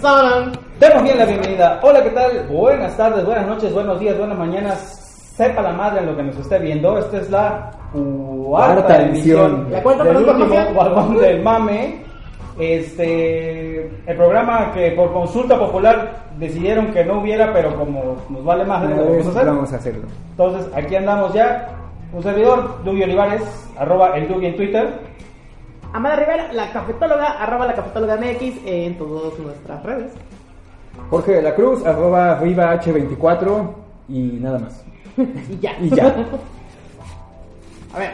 Saran. Demos bien la bienvenida. Hola, ¿qué tal? Buenas tardes, buenas noches, buenos días, buenas mañanas. Sepa la madre en lo que nos esté viendo. Esta es la cuarta edición. La cuarta del último vagón del mame. Este, el programa que por consulta popular decidieron que no hubiera, pero como nos vale más, vez vamos a hacer. vamos a hacerlo. Entonces, aquí andamos ya. Un servidor, Dugi Olivares, arroba el Dugi en Twitter. Amada Rivera, la cafetóloga, arroba la cafetóloga MX en todas nuestras redes. Jorge de la Cruz, arroba viva H24 y nada más. Y ya. Y ya. A ver.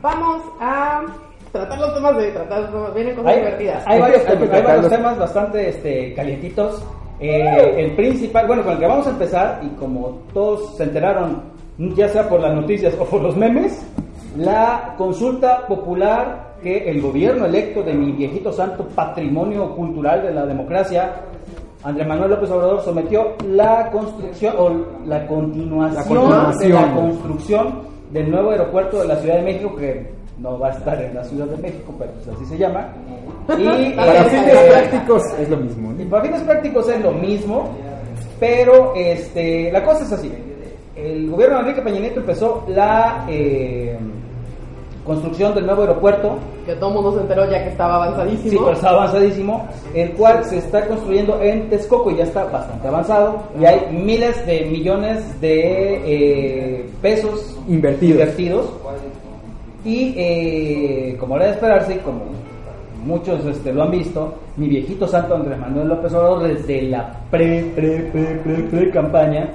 Vamos a tratar los temas de tratar los temas. Vienen cosas Hay, divertidas. hay varios, Hay hay varios temas bastante este, calientitos. Eh, el principal, bueno, con el que vamos a empezar, y como todos se enteraron, ya sea por las noticias o por los memes, la consulta popular que el gobierno electo de mi viejito santo patrimonio cultural de la democracia, Andrés Manuel López Obrador, sometió la construcción o la continuación, La continuación. de la construcción del nuevo aeropuerto de la Ciudad de México, que no va a estar en la Ciudad de México, pero pues así se llama. Y Para eh, fines prácticos es lo mismo. para fines prácticos es lo mismo, pero este, la cosa es así. El gobierno de Enrique Peña Nieto empezó la eh, construcción del nuevo aeropuerto, Que todo el mundo se enteró ya que estaba avanzadísimo. sí, pero está avanzadísimo, el cual se está construyendo en Texcoco y ya está bastante avanzado. Y hay miles de millones de eh, pesos Invertidos. invertidos. Y eh, como era de esperarse, y como muchos este, lo han visto, mi viejito santo Andrés Manuel López Obrador desde la pre, pre, pre, pre, pre campaña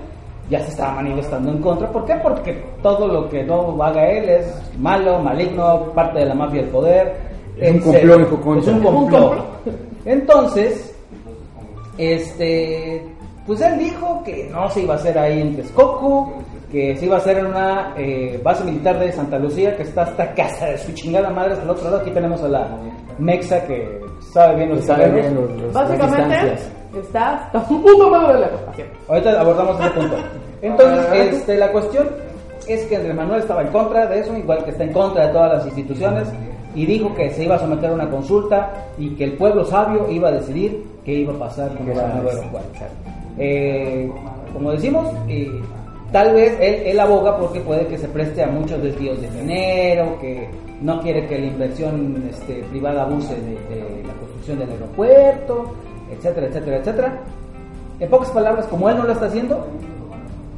ya se estaba manifestando en contra. ¿Por qué? Porque todo lo que no haga él es malo, maligno, parte de la mafia del poder. Es un complot. Es un complot. Entonces, este, pues él dijo que no se iba a hacer ahí en Texcoco, que se iba a hacer en una eh, base militar de Santa Lucía, que está hasta casa de su chingada madre, hasta el otro lado. Aquí tenemos a la Mexa que sabe bien los terrenos. bien los- los- Básicamente distancias. Está hasta un punto más de la ecuación. Ahorita abordamos ese punto. Entonces, Ah. este, la cuestión es que Andrés Manuel estaba en contra de eso, igual que está en contra de todas las instituciones, y dijo que se iba a someter a una consulta y que el pueblo sabio iba a decidir qué iba a pasar con el nuevo aeropuerto. Eh, como decimos, eh, tal vez él, él aboga porque puede que se preste a muchos desvíos de dinero, que no quiere que la inversión este, privada abuse de, de la construcción del aeropuerto, etcétera, etcétera, etcétera. En pocas palabras, como él no lo está haciendo,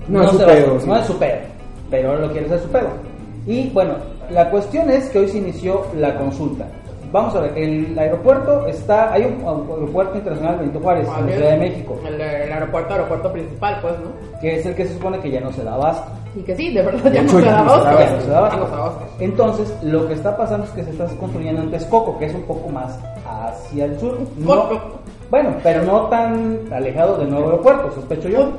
No es su se va a pedo, no es su pedo, pero ahora lo quiere hacer su pedo. Y bueno, la cuestión es que hoy se inició la consulta. Vamos a ver, el aeropuerto está, hay un aeropuerto internacional Benito Juárez, en la Ciudad de México, El, el aeropuerto, aeropuerto principal, pues, ¿no? que es el que se supone que ya no se da abasto. Y que sí, de verdad ya De no hecho, se ya da no abasto. Ya no se da abasto. Ya no se da abasto. Entonces, lo que está pasando es que se está construyendo en Texcoco, que es un poco más hacia el sur. No. Bueno, pero no tan alejado del nuevo aeropuerto, sospecho yo.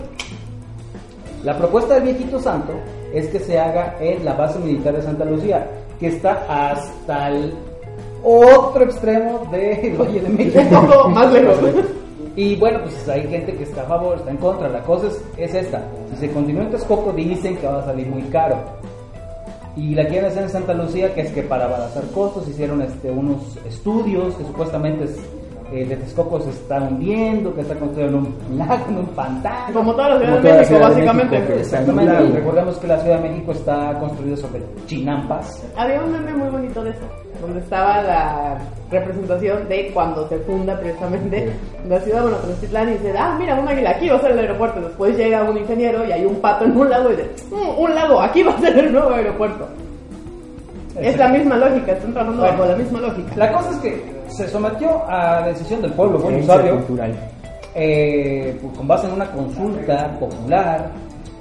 La propuesta del viejito santo es que se haga en la base militar de Santa Lucía, que está hasta el otro extremo del Valle de México. Más lejos. Y bueno, pues hay gente que está a favor, está en contra. La cosa es, es esta. Si se continúa en Texcoco, dicen que va a salir muy caro. Y la quieren hacer en Santa Lucía, que es que para abaratar costos hicieron este, unos estudios que supuestamente es, eh, de Texcoco se está hundiendo, que está construyendo en un lago, en un pantano. Como toda la Ciudad de México, Ciudad de básicamente. México, que- Exactamente. Recordemos que la Ciudad de México está construida sobre chinampas. Había un meme muy bonito de eso, donde estaba la representación de cuando se funda precisamente la ciudad, bueno, Tenochtitlán, y dice, ah, mira, un águila, aquí va a ser el aeropuerto. Después llega un ingeniero y hay un pato en un lago y dice, "Mm, un lago, aquí va a ser el nuevo aeropuerto. Es la misma lógica, están trabajando Bueno. bajo la misma lógica. La cosa es que se sometió a la decisión del pueblo, sabio, cultural. eh, pues, con base en una consulta popular,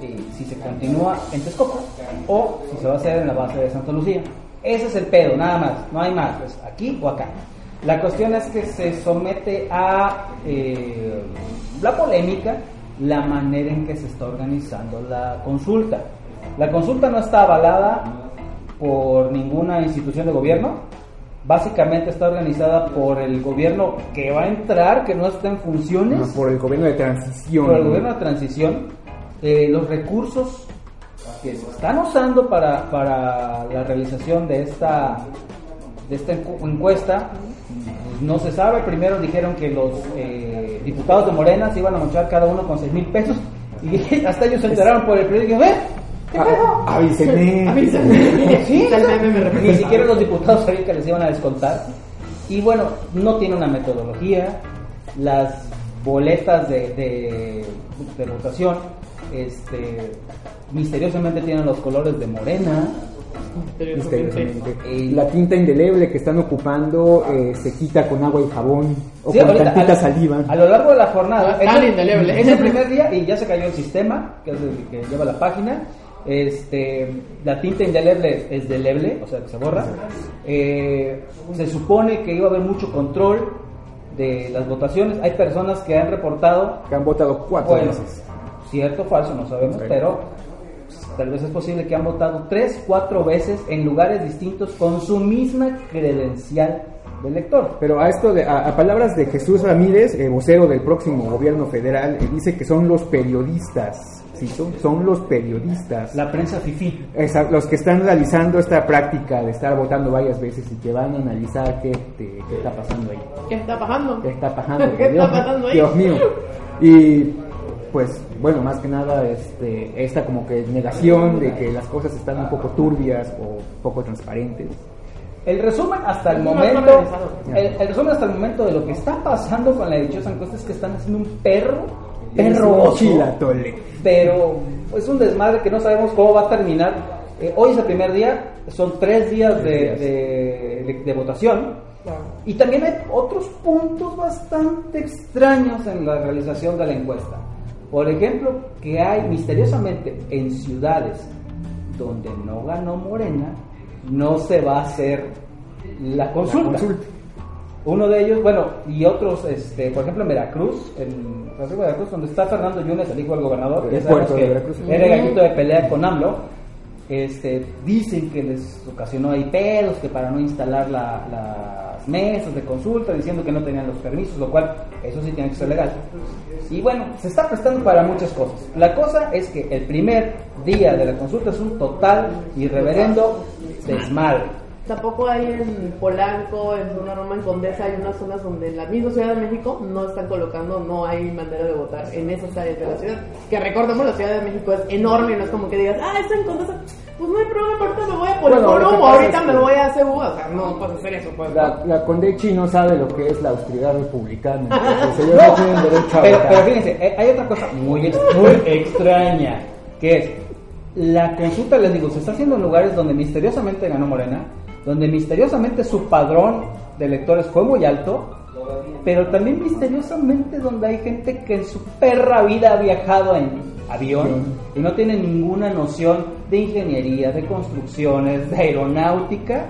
eh, si se continúa en Texcoco o si se va a hacer en la base de Santa Lucía. Ese es el pedo, nada más, no hay más, pues aquí o acá. La cuestión es que se somete a eh, la polémica la manera en que se está organizando la consulta. La consulta no está avalada por ninguna institución de gobierno, básicamente está organizada por el gobierno que va a entrar, que no está en funciones, No, por el gobierno de transición. por el gobierno de transición, eh, los recursos que se están usando para, para la realización de esta de esta encu- encuesta, no se sabe. Primero dijeron que los eh, diputados de Morena se iban a mochar cada uno con 6 mil pesos. Y hasta ellos se enteraron por el periódico. ¿Ves? ¿Qué Ah, pedo? Avísenme. Avísame. Sí, el ni siquiera los diputados sabían que les iban a descontar. Y bueno, no tiene una metodología. Las boletas de, de, de votación este, misteriosamente tienen los colores de morena. Misteriosamente. Eh, La tinta indeleble que están ocupando eh, se quita con agua y jabón o Sí, con ahorita, tantita a, saliva. a lo largo de la jornada, No es tan indeleble. es el primer día y ya se cayó el sistema, que es el que lleva la página. Este, la tinta indeleble es deleble, o sea que se borra. Eh, se supone que iba a haber mucho control de las votaciones. Hay personas que han reportado, Que han votado cuatro bueno, veces. cierto o falso, no sabemos, pero tal vez es posible que han votado tres, cuatro veces en lugares distintos con su misma credencial de elector. Pero a esto, de, a, a palabras de Jesús Ramírez, eh, vocero del próximo gobierno federal, eh, dice que son los periodistas, son, los periodistas, La prensa fifí. Esa- los que están realizando esta práctica de estar votando varias veces y que van a analizar qué, este, qué está pasando ahí. ¿Qué está pasando? ¿Qué está pasando? ¿Qué Dios, está pasando ahí? Dios mío. Y pues bueno, más que nada este, esta como que negación de que las cosas están un poco turbias o poco transparentes. El resumen hasta el momento, el, el resumen hasta el momento de lo que está pasando con la dichosa encuesta es que están haciendo un perro, perro chilatole. pero es un desmadre que no sabemos cómo va a terminar. Eh, hoy es el primer día, son tres días de, días. de- de- de votación Claro. y también hay otros puntos bastante extraños en la realización de la encuesta. Por ejemplo, que hay misteriosamente en ciudades donde no ganó Morena, no se va a hacer la consulta. La consulta. Uno de ellos, bueno, y otros, este, por ejemplo, en Veracruz, en San de Veracruz, donde está Fernando Yunes, el hijo del gobernador, que de que Veracruz. era gallito de pelea con AMLO, este, dicen que les ocasionó ahí pedos, que para no instalar la- las mesas de consulta, diciendo que no tenían los permisos, lo cual, eso sí tiene que ser legal. Y bueno, se está prestando para muchas cosas. La cosa es que el primer día de la consulta es un total y reverendo desmadre. Tampoco hay en Polanco, en Zona Roma, en Condesa, hay unas zonas donde en la misma Ciudad de México no están colocando, no hay manera de votar en esas áreas de la ciudad. Que recordemos, la Ciudad de México es enorme, no es como que digas, ah, está en Condesa, pues no hay problema, ahorita me voy a Bueno, lo que Poliforum o pasa ahorita me voy a CEU, o sea, no puedes hacer eso, pues. La, la Condechi no sabe lo que es la austeridad republicana. entonces ellos no, tienen derecho a pero, votar. pero fíjense, eh, hay otra cosa muy, muy extraña, que es la consulta, les digo, se está haciendo en lugares donde misteriosamente ganó Morena, donde misteriosamente su padrón de electores fue muy alto, pero también misteriosamente donde hay gente que en su perra vida ha viajado en avión y no tiene ninguna noción de ingeniería, de construcciones, de aeronáutica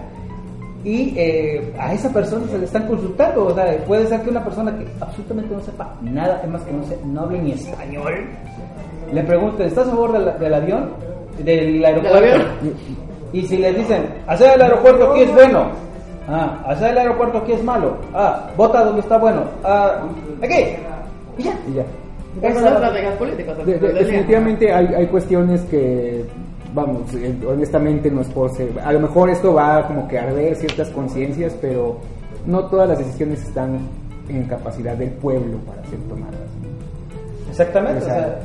y eh, a esa persona se le están consultando. O sea, puede ser que una persona que absolutamente no sepa nada, es más que no, se, no hable ni español, le pregunten, ¿estás a favor del, del avión? Del aeropuerto. avión? Y si les dicen, hacer el aeropuerto aquí es bueno. Ah, hacer el aeropuerto aquí es malo. Ah, vota donde está bueno. Ah, aquí. Y ya. Y ya. Esas son las estrategias políticas. De- de- definitivamente hay, hay cuestiones que, vamos, eh, honestamente no es por ser. A lo mejor esto va como que a arder ciertas conciencias, pero no todas las decisiones están en capacidad del pueblo para ser tomadas. Exactamente. O o sea, sea,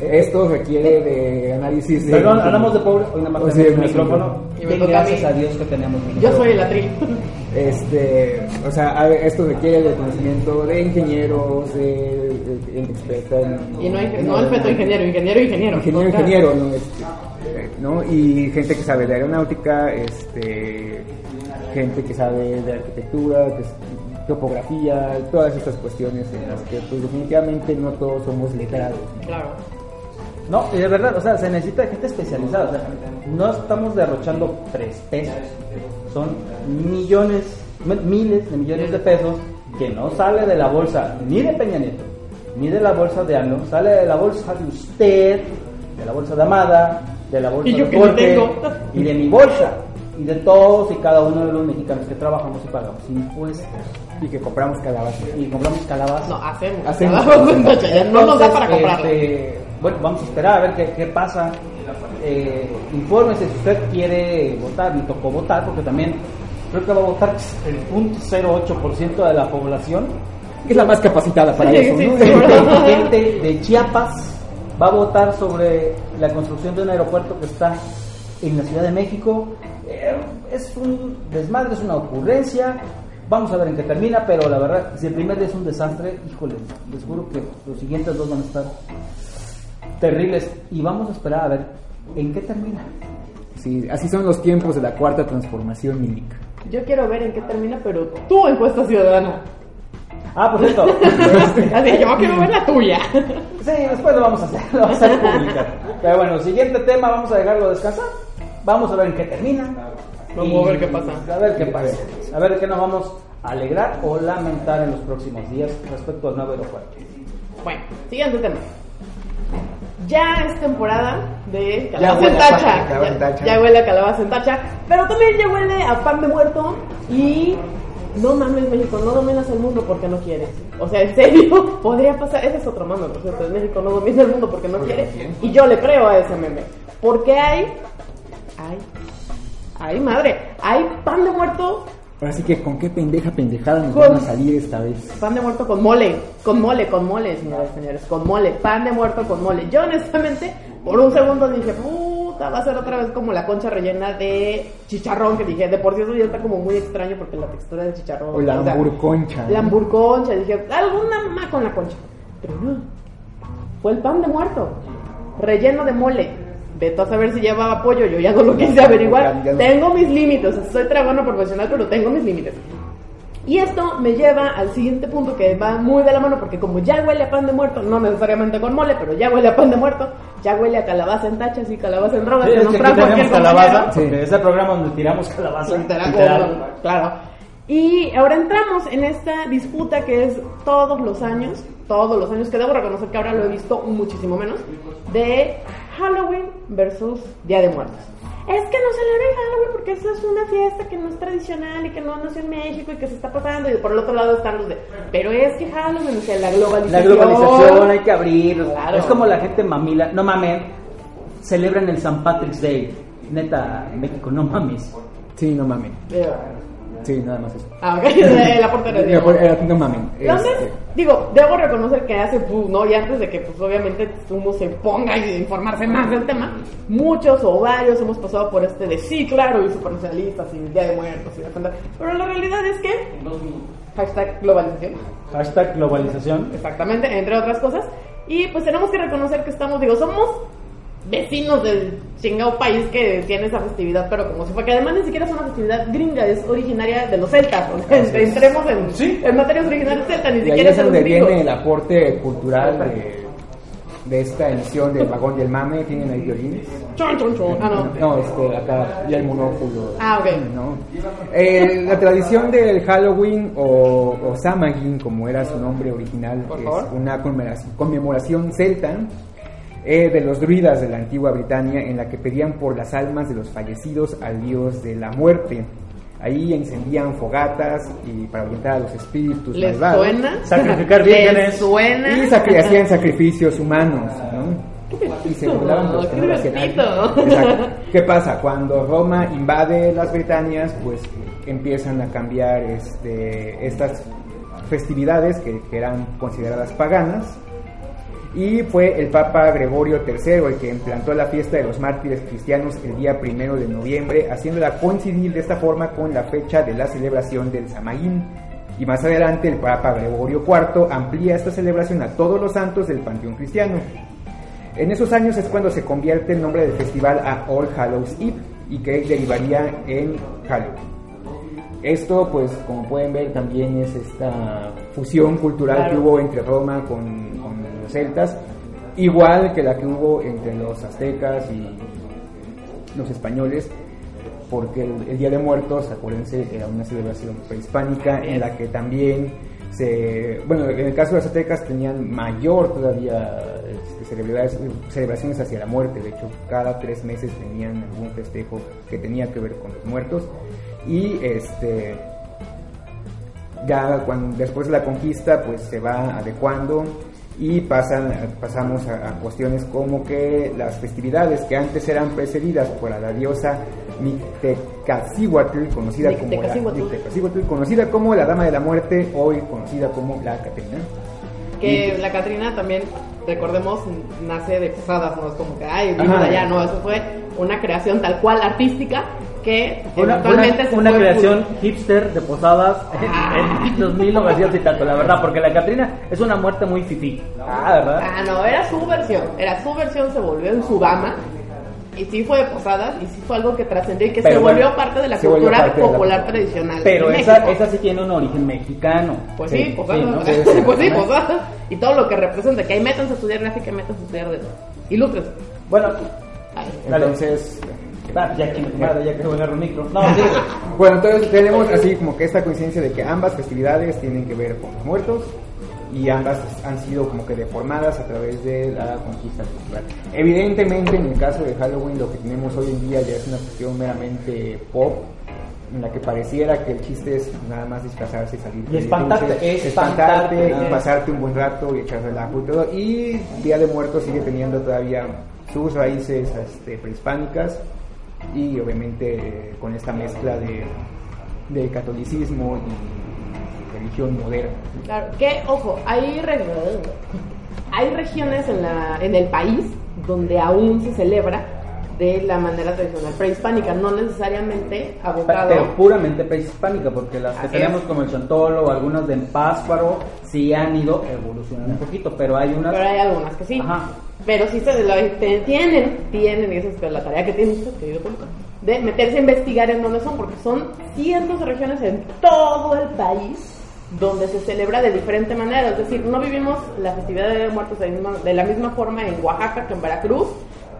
esto requiere de análisis de. Perdón, hablamos de pobre, hoy nada más O sea, tenemos micrófono. Y me gracias a Dios que tenemos Yo soy el atril. Este, o sea, a ver, esto requiere de conocimiento de ingenieros, de, experta en. Y no, hay, no el feto ingeniero, ingeniero, ingeniero. ingeniero, ¿no? Este, ¿no? Y gente que sabe de aeronáutica, este, gente que sabe de arquitectura, que es- topografía, todas estas cuestiones en las que pues definitivamente no todos somos letrados. ¿no? Claro. No, y de verdad, o sea, se necesita gente especializada. o sea, no estamos derrochando tres pesos. Son millones, miles de millones de pesos que no sale de la bolsa ni de Peña Nieto, ni de la bolsa de AMLO, sale de la bolsa de usted, de la bolsa de Amada, de la bolsa Y yo de no Jorge, tengo. y de mi bolsa, y de todos y cada uno de los mexicanos que trabajamos y pagamos impuestos Y que compramos calabaza. y compramos calabazas. No, hacemos. Hacemos. Ya no nos da para comprarla. este, bueno, vamos a esperar a ver qué, qué pasa. Eh, infórmese si usted quiere votar, me tocó votar porque también creo que va a votar el 0.08% de la población. Es la más capacitada para Sí, eso, sí, ¿no? sí. Gente de Chiapas va a votar sobre la construcción de un aeropuerto que está en la Ciudad de México. Eh, es un desmadre, es una ocurrencia. Vamos a ver en qué termina, pero la verdad, si el primer día es un desastre, híjole, les juro que los siguientes dos van a estar terribles y vamos a esperar a ver en qué termina. Sí, así son los tiempos de la cuarta transformación mímica. Yo quiero ver en qué termina, pero tu encuesta ciudadana. Ah, por cierto, Así que yo quiero ver la tuya. Sí, después lo vamos a hacer, lo vamos a hacer pública. Pero bueno, siguiente tema, vamos a dejarlo descansar. Vamos a ver en qué termina. Vamos Y a ver qué pasa. A ver qué pasa. A ver qué nos vamos a alegrar o lamentar en los próximos días respecto al nuevo aeropuerto. Bueno, siguiente tema. Ya es temporada de Ya calabaza huele en tacha. calabaza Ya, tacha. ya huele a calabaza en tacha. Pero también ya huele a pan de muerto y no mames México, no dominas el mundo porque no quieres. O sea, en serio, podría pasar. Ese es otro mame, por cierto. México no domina el mundo porque no quiere. Y yo le creo a ese meme. Porque hay. Hay. Ay, madre. Hay pan de muerto Ahora sí que con qué pendeja pendejada nos Con- van a salir esta vez. Pan de muerto con mole, con mole, con mole, señores, señores, con mole, pan de muerto con mole. Yo honestamente, por un segundo dije, puta, va a ser otra vez como la concha rellena de chicharrón, que dije, de por sí eso ya está como muy extraño porque la textura del chicharrón. O la sea, hamburconcha. La hamburconcha, dije, alguna mamá con la concha. Pero no, fue el pan de muerto, relleno de mole. Vete a saber si llevaba pollo, yo ya no lo quise averiguar. Ya no. Tengo mis límites, soy trabajando profesional, pero tengo mis límites. Y esto me lleva al siguiente punto que va muy de la mano porque como ya huele a pan de muerto, no necesariamente con mole, pero ya huele a pan de muerto, ya huele a calabaza en tachas y calabaza en drogas. Sí, que es nos trajo tenemos calabaza, porque es el programa donde tiramos calabaza. Literal, literal. Claro. Y ahora entramos en esta disputa que es todos los años, todos los años, que debo reconocer que ahora lo he visto muchísimo menos, de Halloween versus Día de Muertos. Es que no celebren Halloween porque esa es una fiesta que no es tradicional y que no nació en México y que se está pasando. Y por el otro lado están los de. Pero es que Halloween, o sea, la La globalización. globalización hay que abrir. Claro. Es como la gente mamila. No mames, celebran el St. Patrick's Day. Neta, México, no mames. Sí, no mamen. Eh, Sí, nada más eso. Ah, ok, la portería. Pues, eh, No mamen. ¿Dónde? Este, Digo, debo reconocer que hace, pu- ¿no? Y antes de que, pues, obviamente, uno se ponga a informarse más del tema, muchos o varios hemos pasado por este de sí, claro, y supernacionalistas, y Día de Muertos, y defender. Pero la realidad es que, hashtag globalización, Hashtag globalización. exactamente, entre otras cosas, y pues tenemos que reconocer que estamos, digo, somos vecinos del chingado país que tiene esa festividad, pero como si fue que además ni siquiera es una festividad gringa, es originaria de los celtas, o sea, entremos en, Sí. en materias originales celtas, ni Y ahí siquiera es es donde gringo. viene el aporte cultural de, de esta edición del Vagón del Mame. Tienen ahí violines. Chon, chon, chon. Ah, no. No, este, acá ya el monóculo. Ah, ok. ¿no? La tradición del Halloween o, o Samhain, como era su nombre original, es favor. una conmemoración, conmemoración celta eh, de los druidas de la antigua Britania en la que pedían por las almas de los fallecidos al dios de la muerte. Ahí encendían fogatas y para ahuyentar a los espíritus ¿Les malvados. suena? Sacrificar ¿Les vírgenes. suena? Y sacri- hacían sacrificios humanos, ¿no? Y se burlaban los que no. ¿Qué pasa? Cuando Roma invade las Britanias, pues empiezan a cambiar este, estas festividades que, que eran consideradas paganas. Y fue el Papa Gregorio III el que implantó la fiesta de los mártires cristianos el día primero de noviembre, haciéndola coincidir de esta forma con la fecha de la celebración del Samaín. Y más adelante el Papa Gregorio IV amplía esta celebración a todos los santos del panteón cristiano. En esos años es cuando se convierte el nombre del festival a All Hallows Eve y que derivaría en Halloween. Esto, pues, como pueden ver, también es esta fusión cultural Claro. que hubo entre Roma con, celtas, igual que la que hubo entre los aztecas y los españoles, porque el, Día de Muertos, acuérdense, era una celebración prehispánica en la que también se, bueno, en el caso de los aztecas tenían mayor todavía este, celebraciones, hacia la muerte, de hecho cada tres meses tenían algún festejo que tenía que ver con los muertos. Y este ya después de la conquista pues se va adecuando y pasan, pasamos a, a cuestiones como que las festividades que antes eran precedidas por la diosa Mictecacihuatl, conocida como la Mictecacihuatl. Conocida como la Dama de la Muerte, hoy conocida como la Catrina. Que la Catrina también, recordemos, nace de Posadas, no es como que, ay, vino allá, no, eso fue una creación tal cual artística que Una, eventualmente una- se una creación hipster de posadas Ah. en, en 2900 y tanto, la verdad, porque la Catrina es una muerte muy fifí. Ah, ¿verdad? Ah, no, era su versión, era su versión, se volvió en su dama. Y sí fue de posadas, y sí fue algo que trascendió y que Pero se bueno, volvió parte de la cultura la popular tradicional. Pero esa, esa sí tiene un origen mexicano. Pues Sí, sí, posadas. sí, ¿no? Sí, sí, pues sí, posadas. Y todo lo que representa, que ahí métanse a estudiar gráfica, métanse a estudiar de ilustres. Bueno, Ay. Dale. Entonces, ah, ya que madre, ya que voy a agarrar el micro. No, sí. Bueno, entonces tenemos así como que esta coincidencia de que ambas festividades tienen que ver con los muertos y ambas han sido como que deformadas a través de la conquista cultural. Evidentemente, en el caso de Halloween, lo que tenemos hoy en día ya es una cuestión meramente pop, en la que pareciera que el chiste es nada más disfrazarse y salir. Y de espantarte, dulces, espantarte, espantarte, y pasarte un buen rato y echar relajo y todo. Y Día de Muertos sigue teniendo todavía sus raíces este, prehispánicas y obviamente eh, con esta mezcla de, de catolicismo y religión moderna. Claro, que ojo, hay, re- hay regiones en, la, en el país donde aún se celebra de la manera tradicional prehispánica, no necesariamente abocado. Pero puramente prehispánica, porque las que Así tenemos es. como el Chantolo o algunas de Pásparo sí han ido evolucionando un poquito, pero hay unas... Pero hay algunas que sí. Ajá. Pero sí se lo, te- tienen, tienen, y esa es la tarea que tiene usted, querido público, de meterse a investigar en dónde son, porque son cientos de regiones en todo el país donde se celebra de diferente manera. Es decir, no vivimos la festividad de muertos de la misma, de la misma forma en Oaxaca que en Veracruz,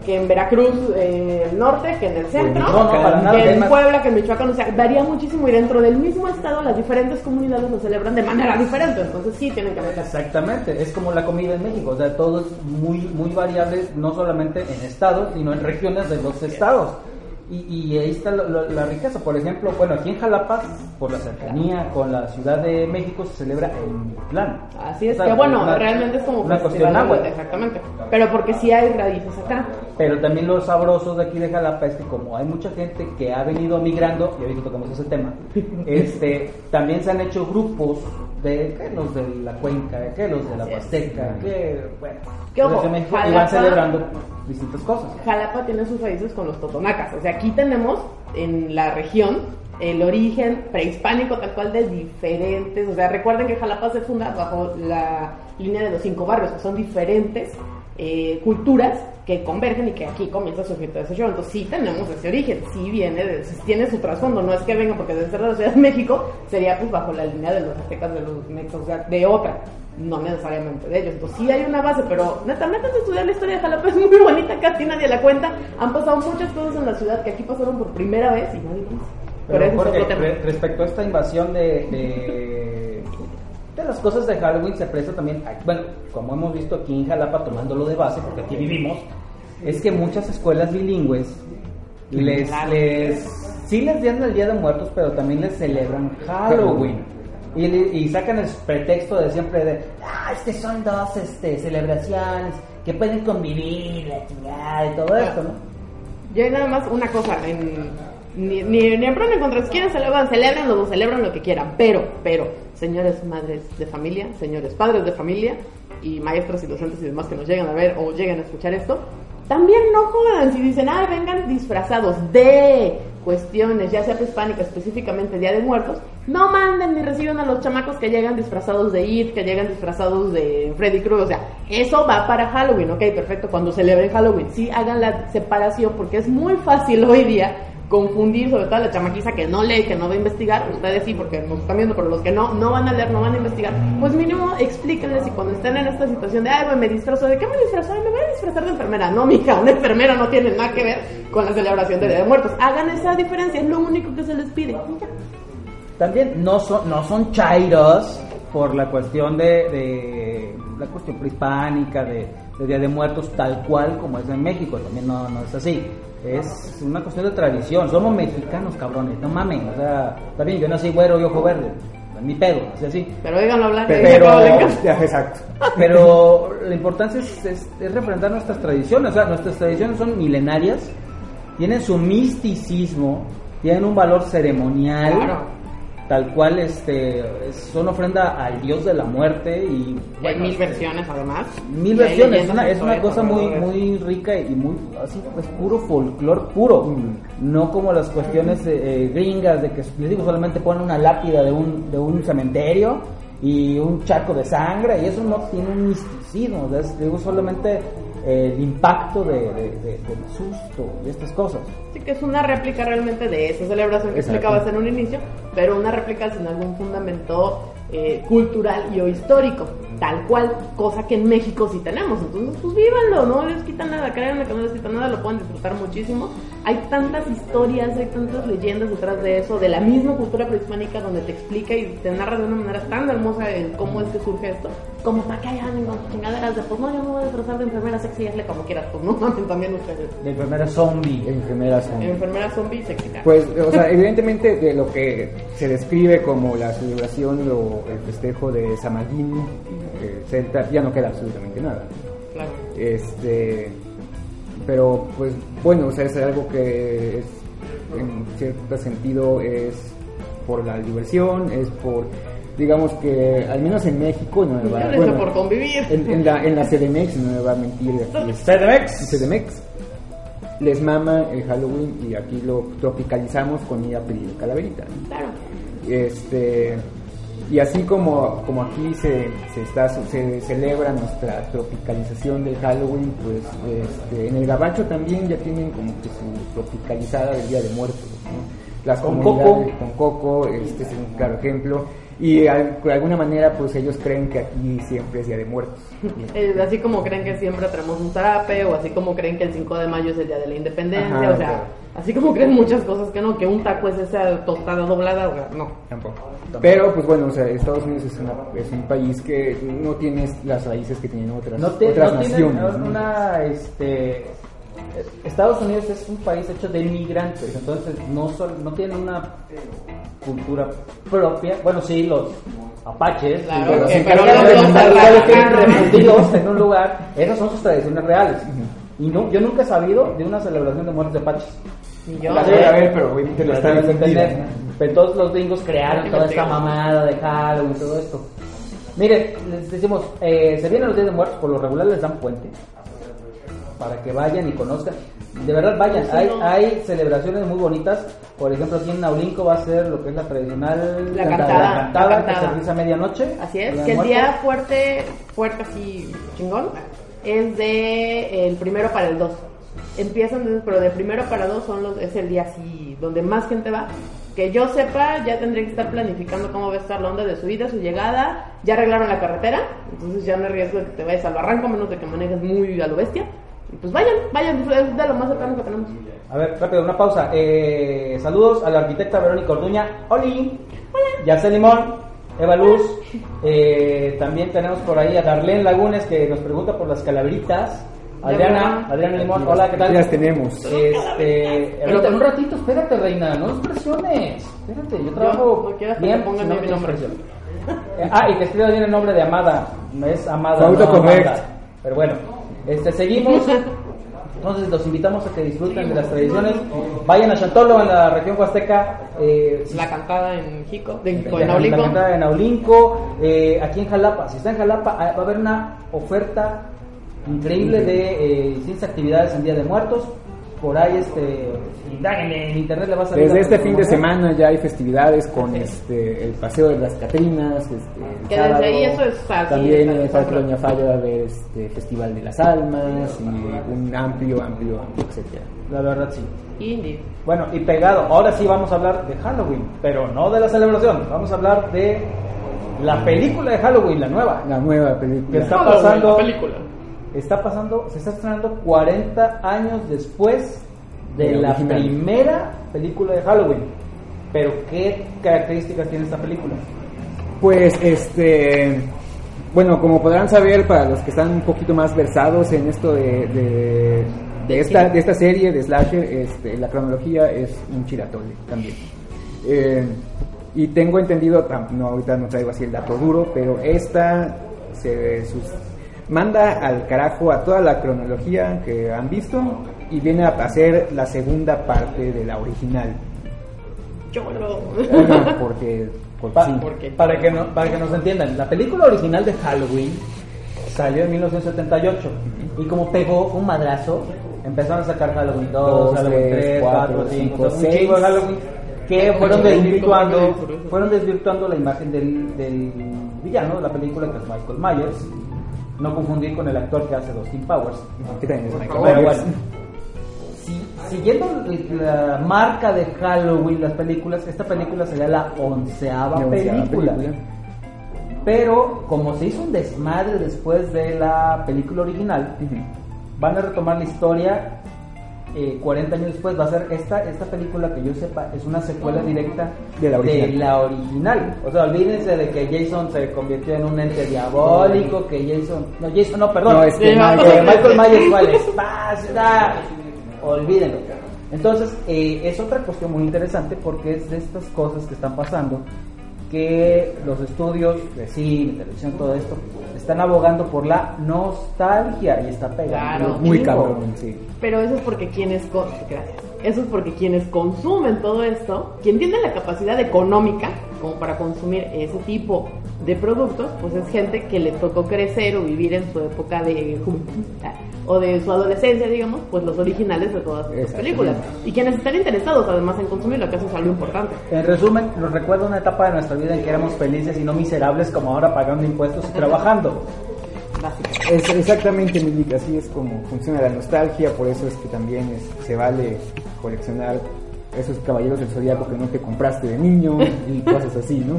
que en Veracruz eh, el norte, que en el centro, No, no, para nada, que en Puebla, que en Michoacán, o sea, varía muchísimo y dentro del mismo estado las diferentes comunidades lo celebran de manera diferente, entonces sí tienen que meterse. Exactamente, es como la comida en México, o sea, todo es muy, muy variable, no solamente en estados, sino en regiones de los estados. Y, y ahí está lo- lo- la riqueza. Por ejemplo, bueno, aquí en Jalapa, por la cercanía con la Ciudad de México, se celebra en plan. Así es, que bueno, realmente es como una cuestión de agua. exactamente. Pero porque sí hay raíces acá. Pero también lo sabroso de aquí de Jalapa es que como hay mucha gente que ha venido migrando, y ahorita tocamos ese tema, este, también se han hecho grupos de que los de la cuenca, que los de la. Huasteca, que bueno, Que, ojo, de México, Jalapa- van celebrando distintas cosas. Jalapa tiene sus raíces con los totonacas. O sea, aquí tenemos en la región el origen prehispánico tal cual de diferentes. O sea, recuerden que Jalapa se funda bajo la línea de los cinco barrios, que son diferentes eh, culturas que convergen y que aquí comienza a surgir todo ese show. Entonces sí tenemos ese origen, sí viene, de, tiene su trasfondo, no es que venga porque debe ser de la Ciudad de México, sería pues bajo la línea de los aztecas, de los sea, de otra, no necesariamente de ellos. Entonces sí hay una base, pero neta, métanse a estudiar la historia de Jalapa, es muy bonita, casi nadie la cuenta. Han pasado muchas cosas en la ciudad que aquí pasaron por primera vez y nadie dice. Pero, Pero Jorge, otro tema. re- respecto a esta invasión de, de, de las cosas de Halloween, se presta también, a- bueno, como hemos visto aquí en Jalapa, tomándolo de base, porque aquí vivimos, es que muchas escuelas bilingües les, les sí les dan el Día de Muertos, pero también les celebran Halloween. Y, y sacan el pretexto de siempre de, ah, es que son dos este, celebraciones que pueden convivir, la chingada y todo esto, ¿no? Yo hay nada más una cosa, en, ni, ni, ni en pro ni en contra, si quieren celebran, celebran lo celebran lo que quieran, pero, pero, señores madres de familia, señores padres de familia y maestros y docentes y demás que nos llegan a ver o lleguen a escuchar esto, también no jodan. Si dicen, ay, vengan disfrazados de cuestiones, ya sea prehispánicas, específicamente Día de Muertos, no manden ni reciban a los chamacos que llegan disfrazados de It, que llegan disfrazados de Freddy Krueger, o sea, eso va para Halloween, ok, perfecto, cuando celebren Halloween, sí hagan la separación porque es muy fácil hoy día confundir, sobre todo la chamaquiza que no lee, que no va a investigar, ustedes sí, porque nos están viendo, pero los que no, no van a leer, no van a investigar, pues mínimo explíquenles y cuando estén en esta situación de, ay, me disfrazo, ¿de qué me disfrazo? Me voy a disfrazar de enfermera. No, mija, una enfermera no tiene nada que ver con la celebración de Día de Muertos. Hagan esa diferencia, es lo único que se les pide. También no son, no son chairos por la cuestión de, de la cuestión prehispánica, de, de Día de Muertos, tal cual como es en México, también no, no es así. Es una cuestión de tradición, somos mexicanos cabrones, no mames, o sea, está bien, yo nací güero y ojo verde, mi pedo, así así. Pero oiganlo hablar de Pero, ya, exacto. Pero la importancia es, es, es representar nuestras tradiciones, o sea, nuestras tradiciones son milenarias, tienen su misticismo, tienen un valor ceremonial, Claro. Tal cual este es- son ofrenda al dios de la muerte y bueno, mil este, versiones además. Mil versiones, es una, es una cosa muy, muy rica y muy así, pues puro folclor puro, Mm. no como las cuestiones eh, eh, gringas de que les digo solamente ponen una lápida de un, de un cementerio y un charco de sangre y eso no tiene un misticismo, o sea, es, digo solamente el impacto de, de- de- del susto y estas cosas. Sí, que es una réplica realmente de esa celebración que Exacto. explicabas en un inicio, pero una réplica sin algún fundamento eh, cultural y o histórico, tal cual, cosa que en México sí tenemos. Entonces, pues vívanlo, no les quitan nada, créanme que no les quitan nada, lo pueden disfrutar muchísimo. Hay tantas historias, hay tantas leyendas detrás de eso, de la misma cultura prehispánica, donde te explica y te narra de una manera tan hermosa el cómo es que surge esto, como para que hayan chingaderas de, pues no, yo me voy a disfrazar de enfermera sexy y hazle como quieras, pues no mames también ustedes. La enfermera zombie. Enfermeras son- Enfermera zombie sexy. Pues, o sea, evidentemente de lo que se describe como la celebración o el festejo de Samhain eh, ya no queda absolutamente nada. Claro. Este, pero pues bueno, o sea, es algo que es, en cierto sentido es por la diversión, es por, digamos que al menos en México no me va les bueno, por convivir. en, en la, en la CDMX, no me va a mentir, aquí CDMX. CDMX les mama el Halloween y aquí lo tropicalizamos con ir a pedir calaverita. Claro. Este, y así como, como aquí se, se, está, se celebra nuestra tropicalización del Halloween, pues este, en el Gabacho también ya tienen como que su tropicalizada del Día de Muertos. ¿no? Las Con comunidades- coco. Con coco, este es un claro ejemplo. Y de alguna manera, pues ellos creen que aquí siempre es Día de Muertos. Así como creen que siempre tenemos un zarape, o así como creen que el 5 de mayo es el día de la independencia, Ajá, o sea, así como creen muchas cosas que no, que un taco es esa tostada doblada, o sea, no. Tampoco. Pero, pues bueno, o sea, Estados Unidos es, una- es un país que no tiene las raíces que tienen otras, no, te- otras no tienen naciones. ¿no? una este Estados Unidos es un país hecho de inmigrantes entonces no sol- no tienen una cultura propia bueno sí los apaches Claro, pero que- sí, pero cada los- en un lugar esas son sus tradiciones reales y no yo nunca he sabido de una celebración de muertes de apaches Ni yo. La haber, pero obviamente no Pero está debes entendida. entender. Pero todos los gringos crearon toda esta mamada de Halloween y todo esto. Miren, les decimos, eh, se vienen los días de muertos, por lo regular les dan puente. Para que vayan y conozcan. De verdad, vayan. Hay, hay celebraciones muy bonitas. Por ejemplo, aquí en Naulinco va a ser lo que es la tradicional La cantada, la cantada, la que se realiza a medianoche. Así es, que el día fuerte, fuerte así chingón, es de el primero para el 2. Empiezan, pero de primero para dos son los, es el día así donde más gente va. Que yo sepa, ya tendría que estar planificando cómo va a estar la onda de su ida, su llegada. Ya arreglaron la carretera, entonces ya no hay riesgo de que te vayas al barranco, menos de que manejes muy a lo bestia. Pues vayan, vayan, es de lo más cercano que tenemos. A ver, rápido, una pausa. Eh, saludos a la arquitecta Verónica Orduña. ¡Oli! Hola. Yacel Limón, Eva Luz. Eh, también tenemos por ahí a Darlene Lagunes que nos pregunta por las calaveritas. Adriana, Adriana Limón, hola, ¿qué tal? Las tenemos. Este, Pero- un ratito, espérate, reina, no nos presiones. Espérate, yo trabajo no quieras que bien, pongan no mi nombre. Eh, ah, y que escriba bien el nombre de Amada. No es Amada. No. Amanda. Pero bueno, este, seguimos. Entonces los invitamos a que disfruten de las tradiciones. Vayan a Chantolo, en la región huasteca. Eh, La cantada en Jico, de, la- en la Naulinco. cantada en Aulinco, eh, aquí en Jalapa. Si está en Jalapa, ah, va a haber una oferta increíble de eh, distintas actividades en Día de Muertos. Por ahí, este, indáguenle, en internet le va a salir. Desde este fin de semana ya hay festividades con este el paseo de las Catrinas, este, el Que desde ahí eso es fácil, También está en el Parque. Doña Falla va a haber este Festival de las Almas y un amplio, amplio, amplio, etcétera. La verdad, sí. Indie. Bueno, y pegado, ahora sí vamos a hablar de Halloween, pero no de la celebración, vamos a hablar de la película de Halloween, la nueva. La nueva Que película. está Halloween, pasando, la película. está pasando, se está estrenando 40 años después de De la original. primera película de Halloween. Pero ¿qué características tiene esta película? Pues este bueno, como podrán saber para los que están un poquito más versados en esto de, de, de esta, de esta serie de slasher, este, la cronología es un chiratole también. Eh, Y tengo entendido, no ahorita no traigo así el dato duro, pero esta se sus- manda al carajo a toda la cronología que han visto y viene a hacer la segunda parte de la original. Cholo. Ajá, porque, porque Pa- sí. ¿Por qué? para, que no- para que nos entiendan, la película original de Halloween salió en 1978 y como pegó un madrazo, empezaron a sacar Halloween 2, Dos, Halloween tres, 3, cuatro, 4, 5, cinco, 6, un seis. chingo de Halloween que fueron desvirtuando, fueron desvirtuando la imagen del, del villano de la película que es Michael Myers. No confundir con el actor que hace Austin Powers. ¿Qué también es Michael Myers? bueno, siguiendo la marca de Halloween, las películas, esta película sería la onceava La onceava película. película. Pero como se hizo un desmadre después de la película original, van a retomar la historia eh, 40 años después. Va a ser esta, esta película que yo sepa, es una secuela directa De la original. la original. O sea, olvídense de que Jason se convirtió en un ente diabólico, que Jason... No, Jason no, perdón. No, este, Michael- Michael Myers fue al espacio. olvídenlo. Entonces, eh, es otra cuestión muy interesante porque es de estas cosas que están pasando que los estudios de cine, televisión, todo esto, están abogando por la nostalgia y está pegando. Claro. Muy cabrón, sí. Pero eso es porque quienes gracias. Eso es porque quienes consumen todo esto, quien tiene la capacidad económica como para consumir ese tipo de productos, pues es gente que le tocó crecer o vivir en su época de juventud o de su adolescencia, digamos, pues los originales de todas estas películas. Y quienes están interesados además en consumirlo, que eso es algo importante. En resumen, nos recuerda una etapa de nuestra vida en que éramos felices y no miserables como ahora pagando impuestos y trabajando. Básicamente. Es exactamente, Milik, así es como funciona la nostalgia, por eso es que también es- se vale coleccionar esos caballeros del zodiaco que no te compraste de niño y cosas así, ¿no?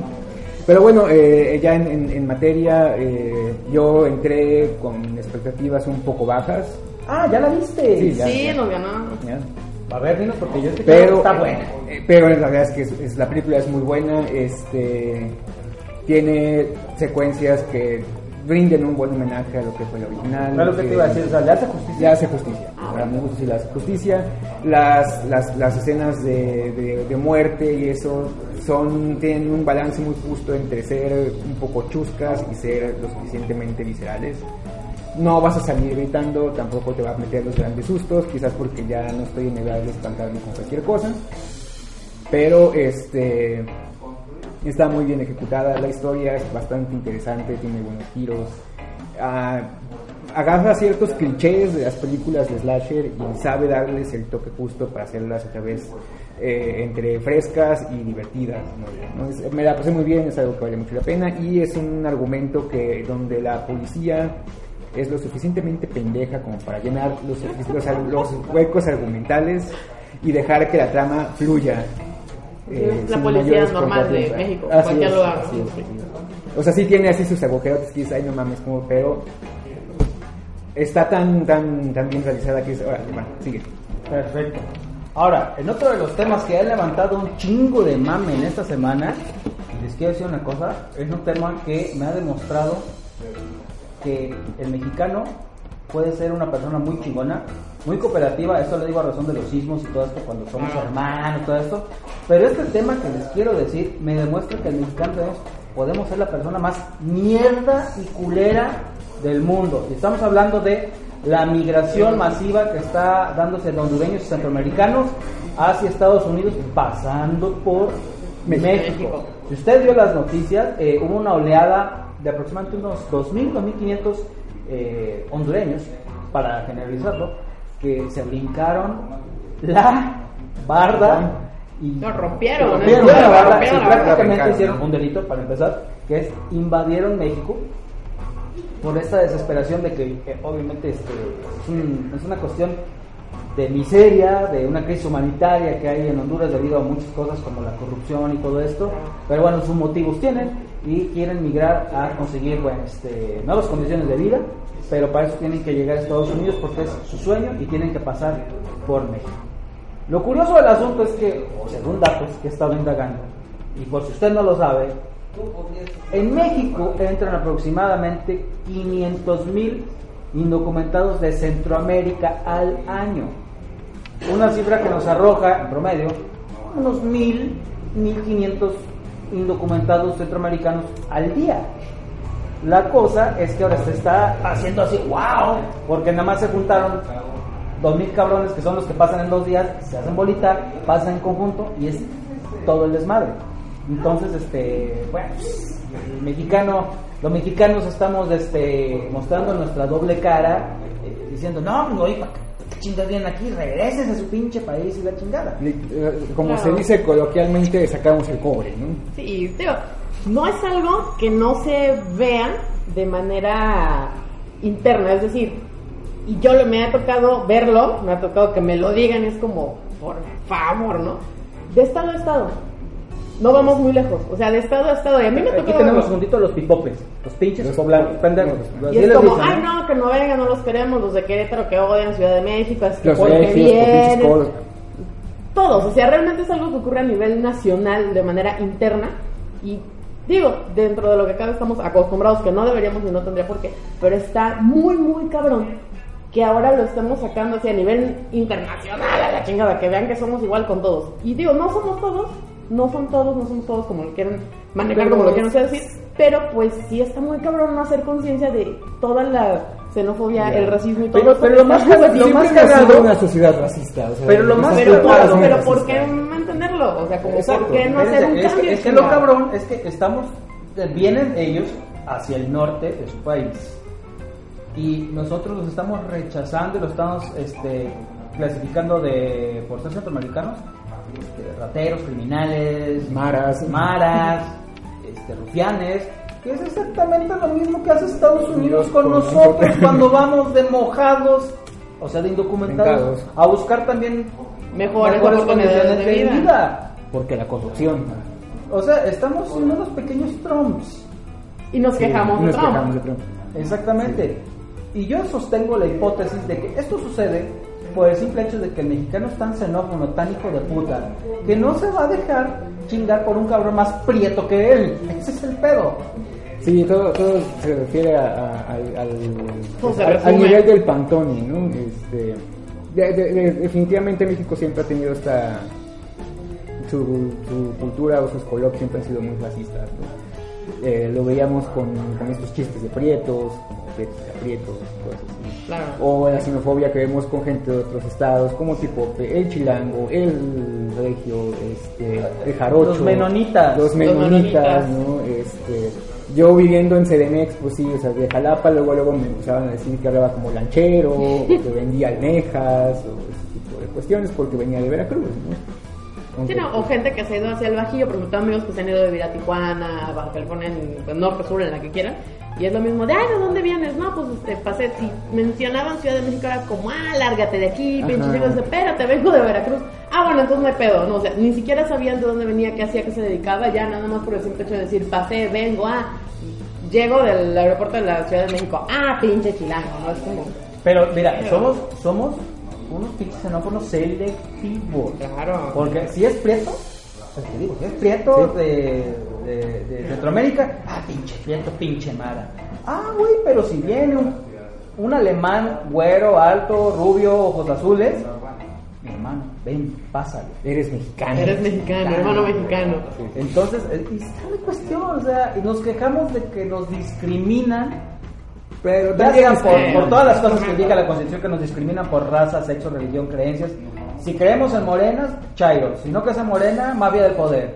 Pero bueno, eh, ya en, en- en materia, eh, yo entré con expectativas un poco bajas, Ah, ¿ya la viste? Sí, ya. Sí, nos ganó. ¿ya? A ver, dinos porque yo estoy pero que está buena. eh, pero en realidad es que es- es- la película es muy buena este tiene secuencias que rinden un buen homenaje a lo que fue la original No es lo que te iba a decir, o sea, le hace justicia. le hace justicia para mi gusto sí le hace justicia las, las, las escenas de, de, de muerte y eso son tienen un balance muy justo entre ser un poco chuscas y ser lo suficientemente viscerales no vas a salir gritando, tampoco te va a meter los grandes sustos, quizás porque ya no estoy en edad de espantarme con cualquier cosa. Pero este está muy bien ejecutada, la historia es bastante interesante, tiene buenos giros. Ah, agarra ciertos clichés de las películas de slasher y sabe darles el toque justo para hacerlas otra vez eh, entre frescas y divertidas. ¿no? Es- me la pasé muy bien, es algo que vale mucho la pena y es un argumento que donde la policía es lo suficientemente pendeja como para llenar los, los huecos argumentales y dejar que la trama fluya. Eh, Es la policía normal de. México, Así cualquier es, lugar. así es. O sea, sí tiene así sus agujeros que dices, ay no mames, como, pero está tan, tan, tan bien realizada que es, órale, va, sigue. Perfecto. Ahora, en otro de los temas que han levantado un chingo de mame en esta semana, y les quiero decir una cosa, es un tema que me ha demostrado que el mexicano puede ser una persona muy chingona, muy cooperativa, esto lo digo a razón de los sismos y todo esto, cuando somos hermanos, todo esto, pero este tema que les quiero decir me demuestra que el mexicano podemos ser la persona más mierda y culera del mundo. Y estamos hablando de la migración masiva que está dándose de hondureños y centroamericanos hacia Estados Unidos, pasando por México. México. Si usted vio las noticias, eh, hubo una oleada de aproximadamente unos 2.000, 2.500 eh, hondureños, para generalizarlo, que se brincaron la barda y Lo rompieron, rompieron la barda. Rompieron y la barda. prácticamente hicieron un delito para empezar, que es invadieron México por esta desesperación de que eh, obviamente este, es, un- es una cuestión de miseria, de una crisis humanitaria que hay en Honduras debido a muchas cosas como la corrupción y todo esto, pero bueno, sus motivos tienen y quieren migrar a conseguir bueno, este, nuevas condiciones de vida, pero para eso tienen que llegar a Estados Unidos porque es su sueño y tienen que pasar por México. Lo curioso del asunto es que, o según datos que he estado indagando, y por si usted no lo sabe, en México entran aproximadamente 500 mil indocumentados de Centroamérica al año. Una cifra que nos arroja, en promedio, unos mil, mil quinientos indocumentados centroamericanos al día. La cosa es que ahora se está haciendo así, wow, porque nada más se juntaron dos mil cabrones que son los que pasan en dos días, se hacen bolita, pasan en conjunto y es todo el desmadre. Entonces, este, bueno, mexicano, los mexicanos estamos este, mostrando nuestra doble cara, eh, diciendo, no, no, oye, ¿para chingas vienen aquí? Regresen a su pinche país y la chingada. Eh, Como Claro. se dice coloquialmente, sacamos el cobre, ¿no? Sí, digo, no es algo que no se vea de manera interna, es decir, y yo le- me ha tocado verlo, me ha tocado que me lo digan, es como, por favor, ¿no? De estado a estado. No vamos muy lejos, o sea, de estado a estado. Y a mí me Aquí tenemos juntito los pipopes, los pinches Los- poblanos, pendejos. Y es como, dicen, ay no, que no vengan, no los queremos, los de Querétaro que odian Ciudad de México, es que Los porque vienen. Todos, o sea, realmente es algo que ocurre a nivel nacional de manera interna y digo, dentro de lo que cabe estamos acostumbrados que no deberíamos y no tendría por qué, pero está muy, muy cabrón que ahora lo estemos sacando así a nivel internacional a la chingada, que vean que somos igual con todos. Y digo, no somos todos, no son todos, no somos todos como lo quieren manejar, Pero- como lo quieren ustedes decir, pero pues sí está muy cabrón no hacer conciencia de toda la xenofobia, el racismo y todo Pero- eso pero que lo más está- cagado- lo más Siempre ha sido cagado- una sociedad racista. o sea, Pero lo más pero, pero ¿por qué entenderlo? O sea, como Exacto. ¿por qué no hacer un es, que- cambio? es que lo cabrón es que estamos, vienen ellos hacia el norte de su país y nosotros los estamos rechazando y los estamos este, clasificando de por ser centroamericanos, este, rateros, criminales, Maras. maras, este, rufianes, que es exactamente lo mismo que hace Estados Unidos con Con nosotros cuando vamos de mojados, o sea, de indocumentados, a buscar también Mejores mejores condiciones de de vida. Porque la corrupción. O sea, estamos siendo unos pequeños Trumps. Y nos Sí, quejamos de nos Trump. quejamos de Trump. Exactamente. Y yo sostengo la hipótesis de que esto sucede por el simple hecho de que el mexicano es tan xenófono, tan hijo de puta, que no se va a dejar chingar por un cabrón más prieto que él. Ese es el pedo. Sí, todo, todo se refiere a- a- al, al, Pues al- al nivel del Pantone, ¿no? Este, de- de- de- definitivamente México siempre ha tenido esta... Su, su cultura o sus coloquios siempre han sido muy racistas, ¿no? Eh, lo veíamos con, con estos chistes de prietos, aprietos, cosas así. Claro. O la xenofobia que vemos con gente de otros estados, como tipo el chilango, el regio, este, el jarocho. Los menonitas. Los Los menonitas. ¿no? Este, yo viviendo en CDMX, pues sí, o sea, de Jalapa, luego, luego me empezaban a decir que hablaba como lanchero, o que vendía almejas, o ese tipo de cuestiones, porque venía de Veracruz, ¿no? Sí, no, o gente que se ha ido hacia el Bajío, por ejemplo, tengo amigos que se han ido a vivir a Tijuana, a Baja California, en pues, norte, sur, en la que quieran. Y es lo mismo de, ay, ¿de dónde vienes? No, pues este, pasé, si mencionaban Ciudad de México era como, ah, lárgate de aquí, pinche chico, dice, espérate, vengo de Veracruz. Ah, bueno, entonces no hay pedo, no, o sea, ni siquiera sabían de dónde venía, qué hacía, qué se dedicaba, ya nada más por el simple hecho de decir, pasé, vengo, ah, llego del aeropuerto de la Ciudad de México, ah, pinche chilango, ¿no? Es como, Pero mira, somos, somos unos pinches xenófonos selectivos. claro. Porque si es prieto, pues te digo, si es prieto de, de- de Centroamérica, ah, pinche prieto, pinche mara. Ah, güey, pero si viene un, un alemán güero, alto, rubio, ojos azules, mi hermano, ven, pásale. Eres mexicano. Eres mexicano, hermano mexicano. Entonces, eh, y está la cuestión, o sea, y nos quejamos de que nos discriminan Pero ya también sea es por, por todas las cosas que indica la Constitución que nos discriminan por raza, sexo, religión, creencias. Si creemos en morenas, chairo. Si no crees en morena, mafia del poder.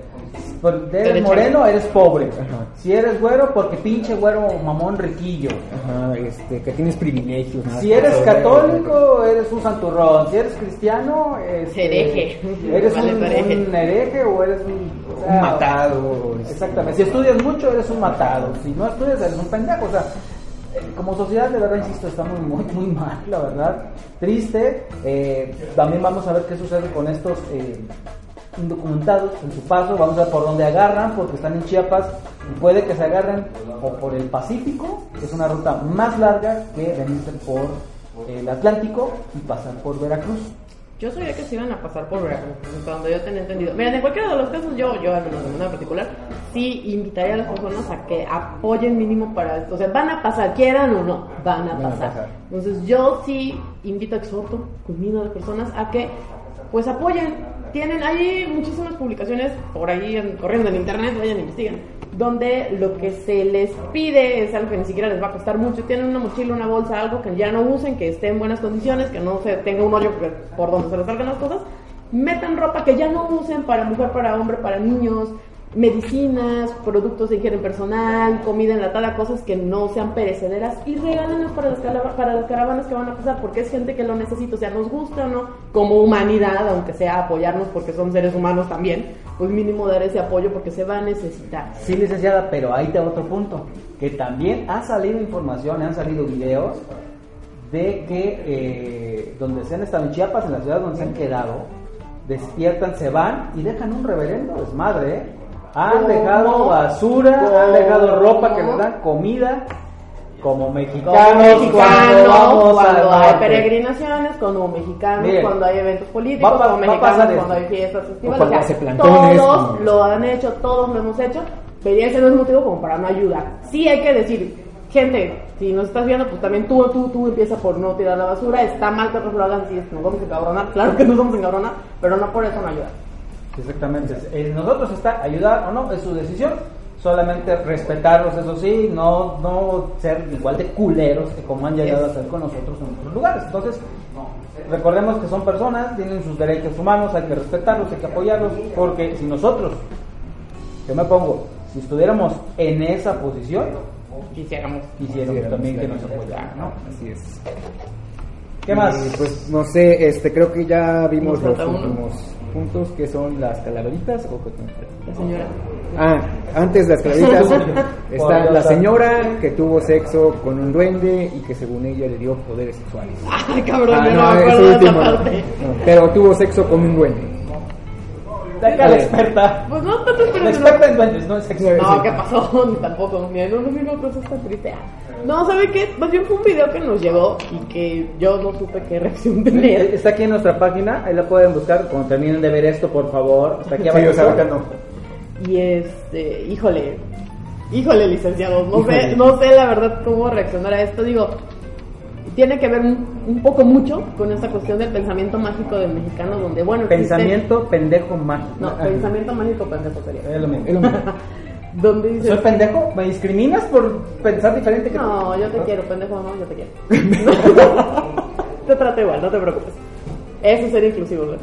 Porque eres Derecha. moreno, eres pobre. Ajá. Si eres güero, porque pinche güero mamón riquillo. Ajá, este, que tienes privilegios. nada Si eres por- católico, eres un santurrón. Si eres cristiano, este, Hereje. Eres Vale, un, hereje. un hereje o eres un, o sea, Un matado. este, Exactamente. Si estudias mucho, eres un matado. Si no estudias, eres un pendejo. O sea, eh, como sociedad, de verdad, insisto, estamos muy, muy mal, la verdad. Triste. Eh, también vamos a ver qué sucede con estos eh, indocumentados en su paso. Vamos a ver por dónde agarran, porque están en Chiapas. Y puede que se agarren o por el Pacífico, que es una ruta más larga que venirse por el Atlántico y pasar por Veracruz. Yo sabía que se iban a pasar por Veracruz, cuando yo tenía entendido. Mira, en cualquiera de los casos, yo, yo al menos de manera particular, sí invitaría a las personas a que apoyen mínimo para esto. O sea, van a pasar, quieran o no, van a Van a pasar. Entonces, yo sí invito, exhorto, culmino a las personas a que, pues apoyen, tienen, hay muchísimas publicaciones por ahí en- corriendo en internet, vayan investiguen, donde lo que se les pide es algo que ni siquiera les va a costar mucho. Tienen una mochila, una bolsa, algo que ya no usen, que esté en buenas condiciones, que no se tenga un hoyo por donde se les salgan las cosas. Metan ropa que ya no usen para mujer, para hombre, para niños, medicinas, productos de higiene personal, comida enlatada, cosas que no sean perecederas y regálenlos para las, para las caravanas que van a pasar, porque es gente que lo necesita, o sea, nos gusta o no, como humanidad, aunque sea apoyarnos porque son seres humanos también, pues mínimo dar ese apoyo porque se va a necesitar. Sí, licenciada, pero ahí te otro punto. Que también ha salido información, han salido videos de que eh, donde se han estado en Chiapas, en la ciudad donde se han quedado, despiertan, se van y dejan un reverendo desmadre. ¿eh? Han dejado basura, ¿Cómo? han dejado ropa que les dan comida, como Como mexicanos, cuando hay peregrinaciones, como mexicanos, Miren, cuando hay eventos políticos, va como mexicanos, cuando hay fiestas, festivales. o sea, todos como- lo han hecho, todos lo hemos hecho, pero ese no es motivo como para no ayudar. Sí hay que decir, gente, si nos estás viendo, pues también tú, tú, tú empieza por no tirar la basura, está mal que otros lo hagan, si nos vamos a encabronar, claro que nos vamos a encabronar, pero no por eso no ayudar. Exactamente. En nosotros está ayudar o no, es su decisión. Solamente respetarlos, eso sí, no, no ser igual de culeros que como han llegado a ser con nosotros en otros lugares. Entonces, recordemos que son personas, tienen sus derechos humanos, hay que respetarlos, hay que apoyarlos, porque si nosotros, yo me pongo, si estuviéramos en esa posición, Quisiéramos. quisiéramos también que nos apoyaran, ¿no? Así es. ¿Qué más? Y, pues no sé, este creo que ya vimos los uno. últimos puntos que son las calaveritas o qué La señora. Ah, antes de las calaveritas está la señora que tuvo sexo con un duende y que según ella le dio poderes sexuales. Ay, cabrón, Ah, no, no, me acuerdo de último. esa no. parte. No, pero tuvo sexo con un duende. Venga, la experta. Pues no, tanto La pero experta en duendes, no es Sí. No, ¿qué pasó? Ni tampoco. Mira, no, no, no, cosa está triste. Ah. No, ¿sabe qué? Más bien fue un video que nos llegó y que yo no supe qué reacción tener. Está aquí en nuestra página, ahí la pueden buscar. Cuando terminen de ver esto, por favor. Está aquí Sí, abajo. ahorita no. Y este, híjole, híjole, licenciado, no sé, Híjole. no sé la verdad cómo reaccionar a esto. Digo, tiene que ver un, un poco mucho con esta cuestión del pensamiento mágico del mexicano, donde, bueno, existe- Pensamiento pendejo mágico. No, pensamiento mágico pendejo sería. Es lo mismo. Es lo mismo. Donde dices, ¿Soy pendejo? ¿Me discriminas por pensar diferente que tú? No, yo te quiero, pendejo, no, yo te quiero. te trato igual, no te preocupes. Eso es ser inclusivo, güey.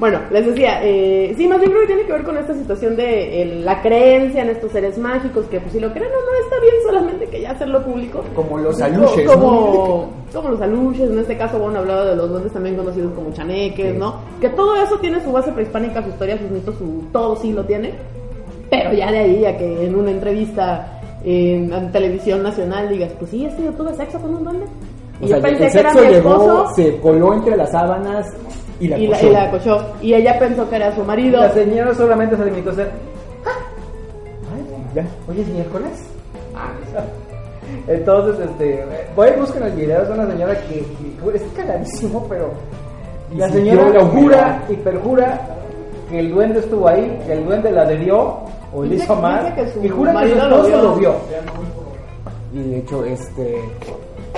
Bueno, les decía, eh, sí, más bien creo que tiene que ver con esta situación de el- la creencia en estos seres mágicos, que pues si lo creen o no está bien, solamente que ya hacerlo público. Como los aluches, Como, como los aluches, en este caso, bueno, hablaba de los duendes también conocidos como chaneques, Sí. ¿no? Que todo eso tiene su base prehispánica, su historia, sus mitos, su, todo sí lo tiene. Pero ya de ahí a que en una entrevista en, en televisión nacional digas, pues sí, es que yo tuve sexo con un duende. Y O yo sea, pensé el que era sexo mi llegó, esposo se coló entre las sábanas y la y, la, y la acochó. Y ella pensó que era su marido. La señora solamente se limitó a hacer. Ya. Hoy es miércoles. Entonces, este, voy a buscar el video. Es una señora que, que es cagadísimo, pero Y la señora la jura y perjura que el duende estuvo ahí, que el duende la adherió o le hizo mal y jura que su esposo vio. lo vio. Y de hecho, este.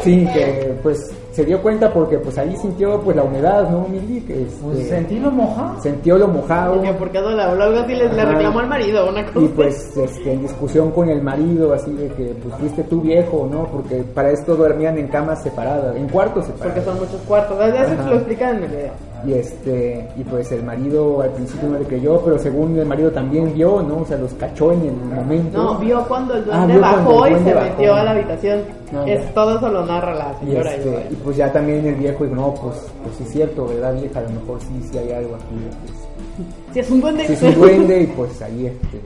Sí, que pues se dio cuenta porque pues ahí sintió pues la humedad, ¿no, Mili? Este, Pues sentí lo mojado. sintió lo mojado. Porque ¿por qué no le habló algo así? Le, le reclamó al marido una cosa. Y pues este, en discusión con el marido, así de que pues fuiste tú viejo, ¿no? Porque para esto dormían en camas separadas, en cuartos separados. Porque son muchos cuartos. Ya se lo explican en el video. Y este, y pues el marido al principio no le creyó, pero según el marido también vio, ¿no? O sea, los cachó en el momento. No, vio cuando el Ah, duende cuando bajó el y se duende bajó. metió a la habitación. Ah, es, ya. todo eso lo narra la Y, señora. este, igual. y pues ya también el viejo dijo, no, pues, pues sí es cierto, ¿verdad vieja? A lo mejor sí, sí hay algo aquí. Pues, Si es un duende. sí es un duende y pues ahí este,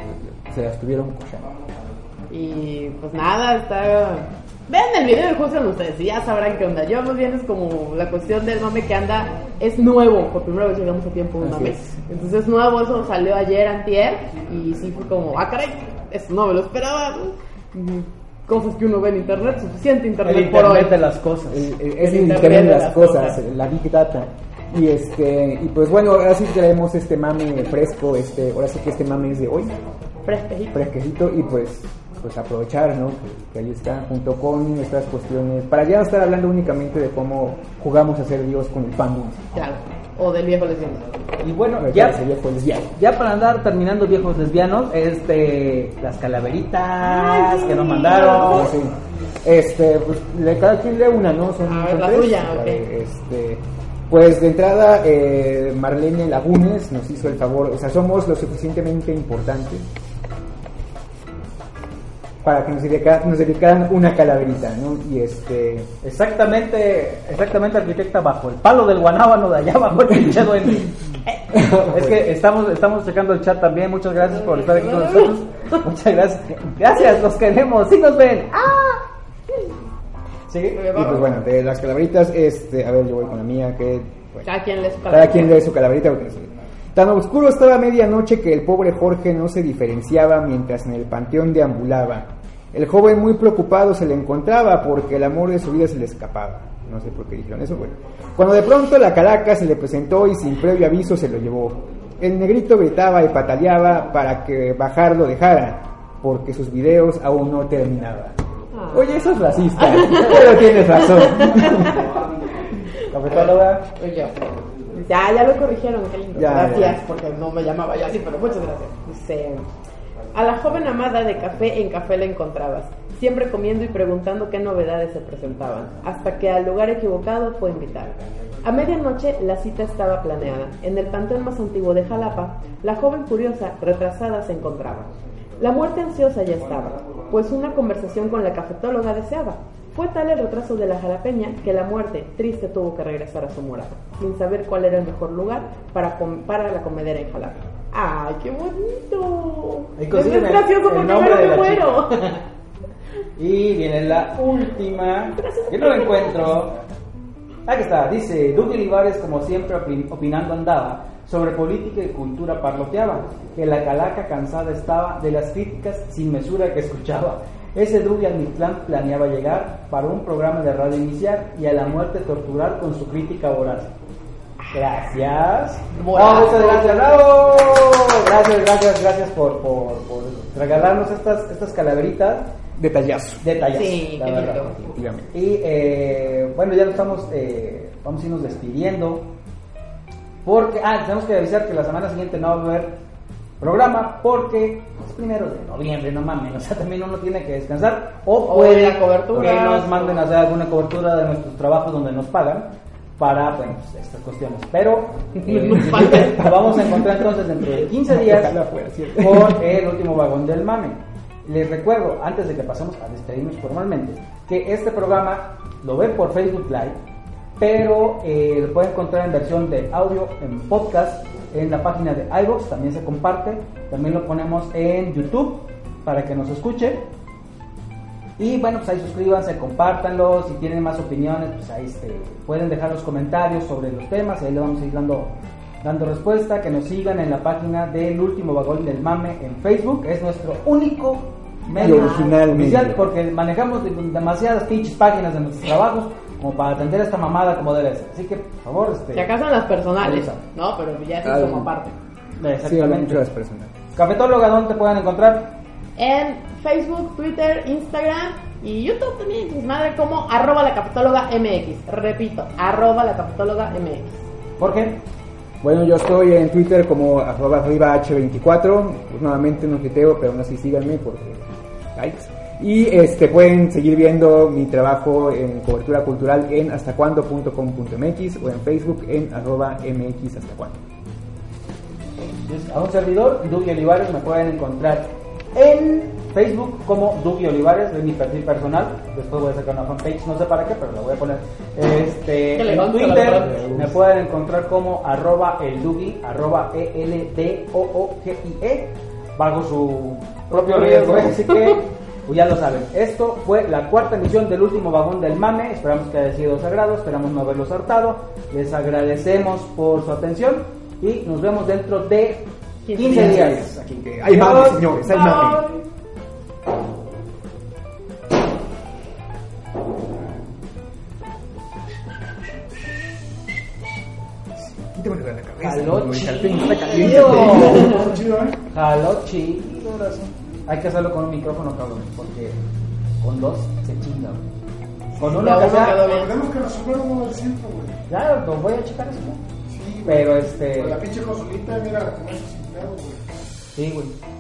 se la estuvieron cochando. Y pues nada, está. Vean el video y juzgan ustedes y ya sabrán qué onda. Yo más bien es como la cuestión del mame que anda, es nuevo, por primera vez llegamos a tiempo un mame. es. Entonces es nuevo, eso salió ayer, antier, y sí fue como, ah caray, eso no me lo esperaba. Mm, Cosas que uno ve en internet, suficiente internet, El por hoy. internet de las cosas. El- el- El es el internet internet de de las cosas, cosas. la big data. Y este, y pues bueno, ahora sí traemos este mame fresco, este, ahora sí que este mame es de hoy, Fresquejito. fresquecito y pues pues aprovechar, ¿no? Que, que ahí está, junto con estas cuestiones, para ya no estar hablando únicamente de cómo jugamos a ser Dios con el pan dulce. Claro. o del viejo lesbiano. Y bueno, ya, parece viejo lesbiano. ya para andar terminando viejos lesbianos, este, las calaveritas Ay, sí. que nos mandaron. Ah, sí. Este, pues, de cada quien lee una, ¿no? Son, A ver, son la tres. tuya, Este, pues de entrada, eh, Marlene Lagunes nos hizo el favor, o sea, somos lo suficientemente importantes para que nos, dedica- nos dedicaran una calaverita, ¿no? Y este, Exactamente, exactamente arquitecta bajo el palo del guanábano de allá bajo el pinche duende. es que estamos, estamos checando el chat también, muchas gracias por estar aquí con nosotros. Muchas gracias. Gracias, los queremos, sí nos ven. ¡Ah! ¿Sigue? y pues bueno, de las calaveritas, este, a ver, yo voy con la mía, que, bueno, Cada quien Cada lee su calaverita porque no sé. Tan oscuro estaba medianoche que el pobre Jorge no se diferenciaba mientras en el panteón deambulaba. El joven muy preocupado se le encontraba porque el amor de su vida se le escapaba. No sé por qué dijeron eso, bueno. Cuando de pronto la calaca se le presentó y sin previo aviso se lo llevó. El negrito gritaba y pataleaba para que bajar lo dejara, porque sus videos aún no terminaban. Ah. Oye, eso es racista, pero tienes razón. Cafetóloga. Soy yo. Ya, ya lo corrigieron, qué lindo. Ya, gracias, ya. porque no me llamaba yo así, pero muchas gracias. A la joven amada de café en café la encontrabas, siempre comiendo y preguntando qué novedades se presentaban, hasta que al lugar equivocado fue invitada. A medianoche la cita estaba planeada. En el panteón más antiguo de Jalapa, la joven curiosa, retrasada, se encontraba. La muerte ansiosa ya estaba, pues una conversación con la cafetóloga deseaba. Fue tal el retraso de la jalapeña que la muerte, triste, tuvo que regresar a su morada, sin saber cuál era el mejor lugar para, para la comedera en Jalapa. ¡Ay, qué bonito! Ahí Es gracioso porque ahora de me la muero. Y viene la última. Yo no la encuentro. Aquí está, dice, Duque Olivares como siempre opin- opinando andaba, sobre política y cultura parloteaba, que la calaca cansada estaba de las críticas sin mesura que escuchaba. Ese Duque al Mictlán planeaba llegar para un programa de radio iniciar y a la muerte torturar con su crítica voraz. Gracias. Bravo. No, muchas gracias. ¡Bravo! Gracias, gracias, gracias por, por, por regalarnos estas, estas calaveritas Detallazo. detalles. Sí, la qué verdad. Y eh, bueno, ya lo estamos, eh, vamos a irnos despidiendo. Porque, ah, tenemos que avisar que la semana siguiente no va a haber programa porque es primero de noviembre, no mames, o sea, también uno tiene que descansar o O puede la cobertura. que nos manden a hacer alguna cobertura de nuestros trabajos donde nos pagan para, bueno, pues, estas cuestiones. Pero eh, vamos a encontrar entonces dentro de 15 días con el último vagón del mame. Les recuerdo, antes de que pasemos a despedirnos formalmente, que este programa lo ven por Facebook Live, pero eh, lo pueden encontrar en versión de audio, en podcast, en la página de iVoox, también se comparte, también lo ponemos en YouTube para que nos escuchen. Y bueno, pues ahí suscríbanse, compártanlo, si tienen más opiniones, pues ahí este, pueden dejar los comentarios sobre los temas, y ahí le vamos a ir dando, dando respuesta, que nos sigan en la página del último vagón del mame en Facebook, es nuestro único medio original oficial, medio. porque manejamos de- demasiadas pinches páginas de nuestros trabajos como para atender esta mamada como debe ser. Así que, por favor, este, Si acaso las personales. ¿no? Pero ya sí como. Sí, habla exactamente. las personas. Cafetóloga, ¿dónde te pueden encontrar? En Facebook, Twitter, Instagram y YouTube también, mis madre, como arroba la capitóloga MX. Repito, arroba la capitóloga MX. ¿Por qué? Bueno, yo estoy en Twitter como arroba arriba H24. Pues nuevamente no tuiteo, pero aún así síganme porque likes. Y este pueden seguir viendo mi trabajo en cobertura cultural en hastacuando.com.mx o en Facebook en arroba mx hasta cuando. a un servidor, Dugi Olivares, me pueden encontrar en Facebook como Dugi Olivares, es mi perfil personal. Después voy a sacar una fanpage, no sé para qué, pero la voy a poner. Este, en Twitter me pueden encontrar como arroba el Dugi, arroba E E-L-D-O-O-G-I-E, bajo su propio riesgo, así que pues ya lo saben. Esto fue la cuarta emisión del último vagón del mame. Esperamos que haya sido sagrado, esperamos no haberlos hartado. Les agradecemos por su atención y nos vemos dentro de 15 días. Aquí que hay mame, señores, hay mame. La cabeza. Jaló chido. está caliente. Jaló chido. Hay que hacerlo con un micrófono, cabrón, porque con dos se chinga. Con La uno que. Tenemos que resolver uno del centro, güey. Ya, lo voy a checar eso. Sí. Pero este. Con la pinche consolita, mira, con esos empleados, güey. Sí, güey.